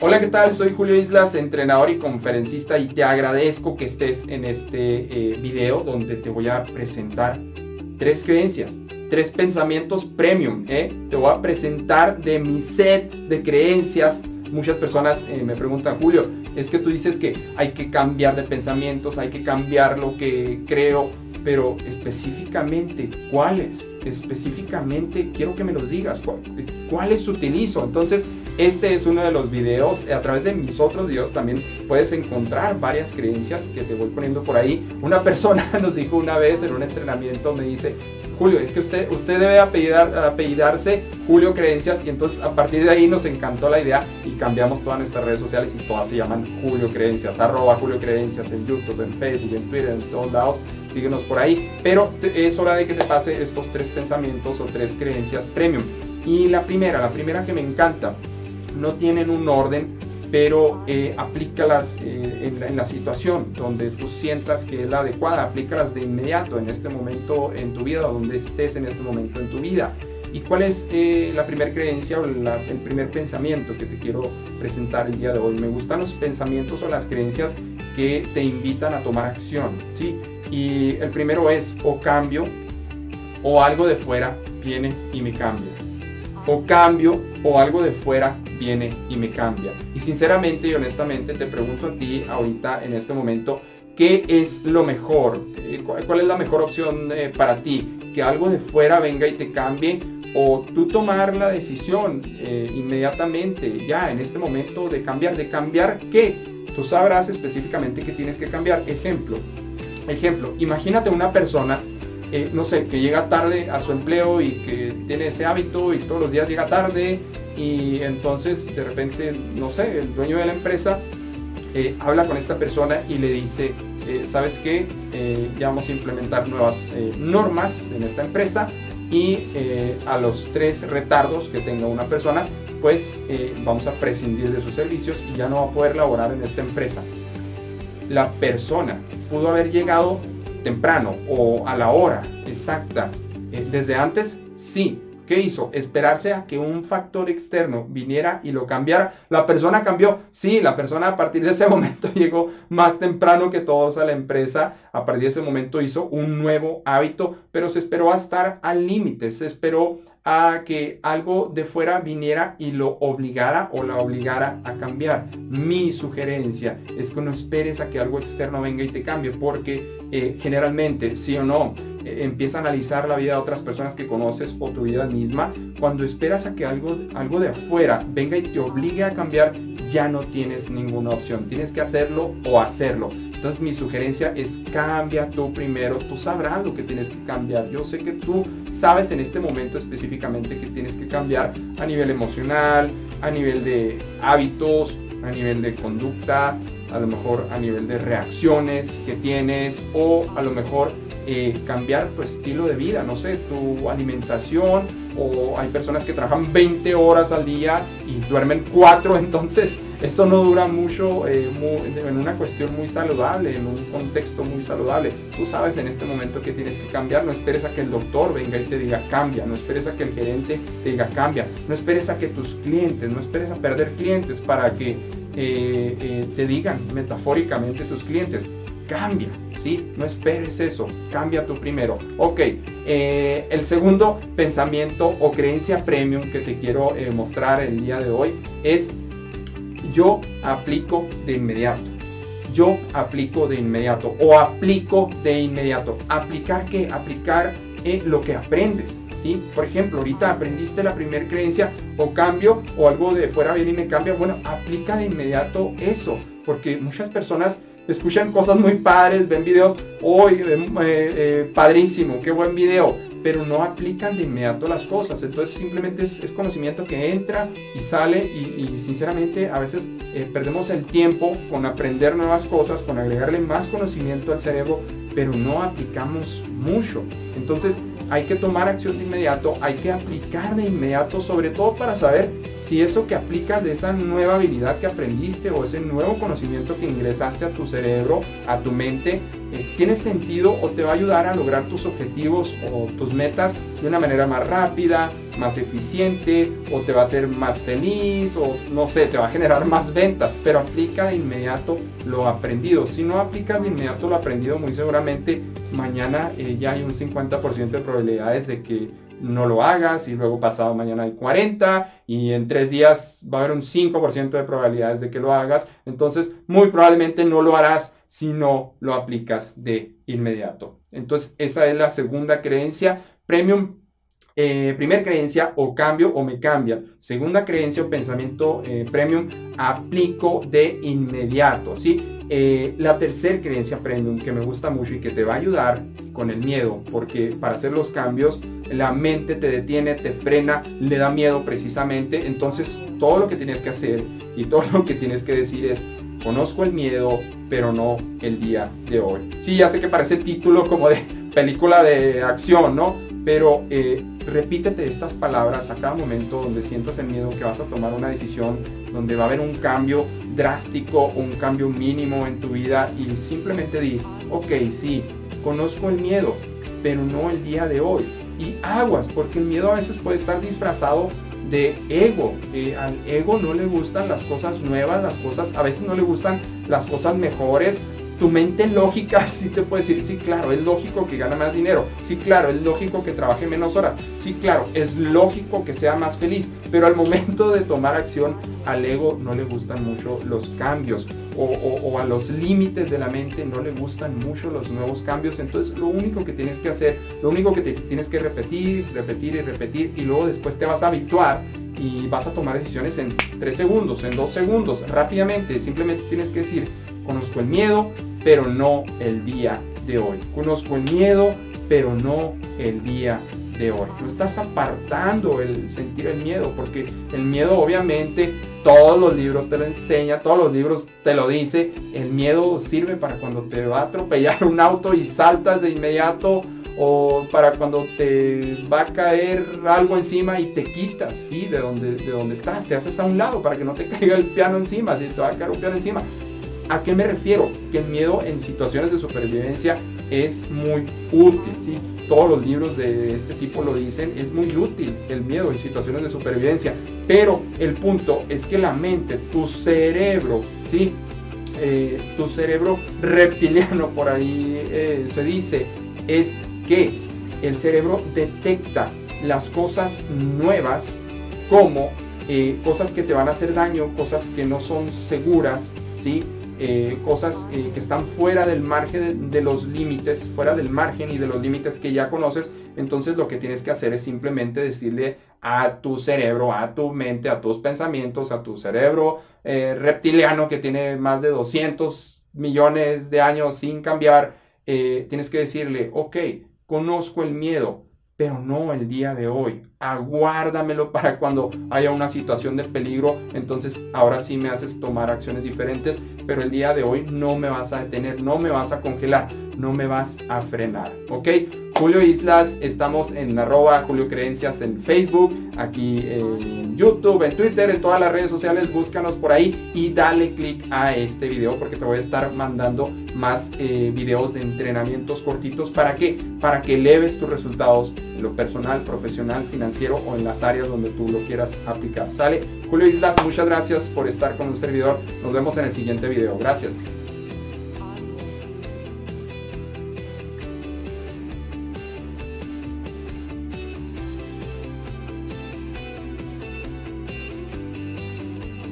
Hola, ¿qué tal? Soy Julio Islas, entrenador y conferencista y te agradezco que estés en este eh, video donde te voy a presentar tres creencias, tres pensamientos premium. ¿eh? Te voy a presentar de mi set de creencias. Muchas personas eh, me preguntan, Julio, es que tú dices que hay que cambiar de pensamientos, hay que cambiar lo que creo, pero específicamente, ¿cuáles? Específicamente, quiero que me los digas, ¿cuáles utilizo? Entonces, este es uno de los videos. A través de mis otros videos también puedes encontrar varias creencias que te voy poniendo por ahí. Una persona nos dijo una vez en un entrenamiento, me dice, Julio, es que usted, usted debe apellidarse Julio Creencias y entonces a partir de ahí nos encantó la idea y cambiamos todas nuestras redes sociales y todas se llaman Julio Creencias, arroba Julio Creencias en YouTube, en Facebook, en Twitter, en todos lados, síguenos por ahí, pero es hora de que te pase estos tres pensamientos o tres creencias premium. Y la primera, la primera que me encanta, no tienen un orden, pero eh, aplícalas eh, en, la situación donde tú sientas que es la adecuada, aplícalas de inmediato en este momento en tu vida, donde estés en este momento en tu vida. ¿Y cuál es eh, la primera creencia o el primer pensamiento que te quiero presentar el día de hoy? Me gustan los pensamientos o las creencias que te invitan a tomar acción, ¿sí? Y el primero es o cambio o algo de fuera viene y me cambia. O cambio o algo de fuera viene y me cambia. Y sinceramente y honestamente te pregunto a ti ahorita en este momento, ¿qué es lo mejor? Eh, ¿Cuál es la mejor opción eh, para ti? ¿Que algo de fuera venga y te cambie? ¿O tú tomar la decisión eh, inmediatamente, ya en este momento, de cambiar? ¿De cambiar qué? Tú sabrás específicamente qué tienes que cambiar. Ejemplo, ejemplo, imagínate una persona no sé, que llega tarde a su empleo y que tiene ese hábito y todos los días llega tarde y entonces de repente, no sé, el dueño de la empresa eh, habla con esta persona y le dice, eh, ¿sabes qué? Eh, ya vamos a implementar nuevas normas en esta empresa y a los tres retardos que tenga una persona, pues vamos a prescindir de sus servicios y ya no va a poder laborar en esta empresa. La persona pudo haber llegado temprano o a la hora exacta desde antes, sí, ¿Qué hizo? Esperarse a que un factor externo viniera y lo cambiara. La persona cambió. Sí, la persona a partir de ese momento llegó más temprano que todos a la empresa. A partir de ese momento hizo un nuevo hábito, pero se esperó a estar al límite. Se esperó a que algo de fuera viniera y lo obligara o la obligara a cambiar. Mi sugerencia es que no esperes a que algo externo venga y te cambie, porque eh, generalmente, sí o no, empieza a analizar la vida de otras personas que conoces o tu vida misma, cuando esperas a que algo, algo de afuera venga y te obligue a cambiar, ya no tienes ninguna opción. Tienes que hacerlo o hacerlo. Entonces mi sugerencia es cambia tú primero. Tú sabrás lo que tienes que cambiar. Yo sé que tú sabes en este momento específicamente que tienes que cambiar a nivel emocional, a nivel de hábitos, a nivel de conducta, a lo mejor a nivel de reacciones que tienes o a lo mejor eh, cambiar tu estilo de vida, no sé, tu alimentación o hay personas que trabajan 20 horas al día y duermen 4, entonces eso no dura mucho eh, en una cuestión muy saludable, en un contexto muy saludable. Tú sabes en este momento que tienes que cambiar, no esperes a que el doctor venga y te diga cambia, no esperes a que el gerente te diga cambia, no esperes a que tus clientes, no esperes a perder clientes para que eh, te digan metafóricamente tus clientes, cambia, ¿sí? No esperes eso, cambia tú primero. Ok, eh, el segundo pensamiento o creencia premium que te quiero eh, mostrar el día de hoy es yo aplico de inmediato. Yo aplico de inmediato o aplico de inmediato. ¿Aplicar qué? Aplicar eh, lo que aprendes. ¿Sí? Por ejemplo, ahorita aprendiste la primera creencia o cambio o algo de fuera viene y me cambia. Bueno, aplica de inmediato eso, porque muchas personas escuchan cosas muy padres, ven videos, hoy eh, eh, padrísimo, qué buen video, pero no aplican de inmediato las cosas. Entonces simplemente es, conocimiento que entra y sale y, sinceramente a veces eh, perdemos el tiempo con aprender nuevas cosas, con agregarle más conocimiento al cerebro, pero no aplicamos mucho. Entonces hay que tomar acción de inmediato, hay que aplicar de inmediato, sobre todo para saber si eso que aplicas de esa nueva habilidad que aprendiste o ese nuevo conocimiento que ingresaste a tu cerebro, a tu mente, eh, tiene sentido o te va a ayudar a lograr tus objetivos o tus metas de una manera más rápida, más eficiente o te va a hacer más feliz o no sé, te va a generar más ventas, pero aplica de inmediato lo aprendido. Si no aplicas de inmediato lo aprendido, muy seguramente mañana eh, ya hay un 50% de probabilidades de que no lo hagas y luego pasado mañana hay 40 y en tres días va a haber un 5% de probabilidades de que lo hagas. Entonces, muy probablemente no lo harás si no lo aplicas de inmediato. Entonces, esa es la segunda creencia. Premium eh, primer creencia, o cambio o me cambia. Segunda creencia o pensamiento eh, premium, aplico de inmediato. ¿sí? Eh, la tercera creencia premium que me gusta mucho y que te va a ayudar con el miedo, porque para hacer los cambios la mente te detiene, te frena, le da miedo precisamente. Entonces todo lo que tienes que hacer y todo lo que tienes que decir es, conozco el miedo, pero no el día de hoy. Sí, ya sé que parece título como de película de acción, ¿no? Pero eh, repítete estas palabras a cada momento donde sientas el miedo que vas a tomar una decisión, donde va a haber un cambio drástico, un cambio mínimo en tu vida y simplemente di, ok, sí, conozco el miedo, pero no el día de hoy. Y aguas, porque el miedo a veces puede estar disfrazado de ego. Eh, al ego no le gustan las cosas nuevas, las cosas, a veces no le gustan las cosas mejores, tu mente lógica sí te puede decir, sí, claro, es lógico que gane más dinero, sí, claro, es lógico que trabaje menos horas, sí, claro, es lógico que sea más feliz, pero al momento de tomar acción, al ego no le gustan mucho los cambios o, a los límites de la mente no le gustan mucho los nuevos cambios, entonces lo único que tienes que hacer, lo único que tienes que repetir, repetir y repetir y luego después te vas a habituar y vas a tomar decisiones en 3 segundos, en 2 segundos, rápidamente, simplemente tienes que decir, conozco el miedo, pero no el día de hoy. Conozco el miedo, pero no el día de hoy. No estás apartando el sentir el miedo, porque el miedo obviamente todos los libros te lo enseña, todos los libros te lo dice. El miedo sirve para cuando te va a atropellar un auto y saltas de inmediato o para cuando te va a caer algo encima y te quitas, ¿sí? De donde, de donde estás, te haces a un lado para que no te caiga el piano encima, si te va a caer un piano encima. ¿A qué me refiero? Que el miedo en situaciones de supervivencia es muy útil, ¿sí? Todos los libros de este tipo lo dicen, es muy útil el miedo en situaciones de supervivencia. Pero el punto es que la mente, tu cerebro, ¿sí? Eh, tu cerebro reptiliano, por ahí eh, se dice, es que el cerebro detecta las cosas nuevas como eh, cosas que te van a hacer daño, cosas que no son seguras, ¿sí? Eh, cosas eh, que están fuera del margen de, los límites, fuera del margen y de los límites que ya conoces, entonces lo que tienes que hacer es simplemente decirle a tu cerebro, a tu mente, a tus pensamientos, a tu cerebro eh, reptiliano que tiene más de 200 millones de años sin cambiar, tienes que decirle, ok, conozco el miedo, pero no el día de hoy. Aguárdamelo para cuando haya una situación de peligro. Entonces ahora sí me haces tomar acciones diferentes, pero el día de hoy no me vas a detener, no me vas a congelar, no me vas a frenar. ¿Ok? Julio Islas, estamos en arroba Julio Creencias en Facebook, aquí en YouTube, en Twitter, en todas las redes sociales, búscanos por ahí y dale click a este video porque te voy a estar mandando más eh, videos de entrenamientos cortitos. ¿Para qué? Para que eleves tus resultados en lo personal, profesional, financiero o en las áreas donde tú lo quieras aplicar. ¿Sale? Julio Islas, muchas gracias por estar con un servidor. Nos vemos en el siguiente video. Gracias.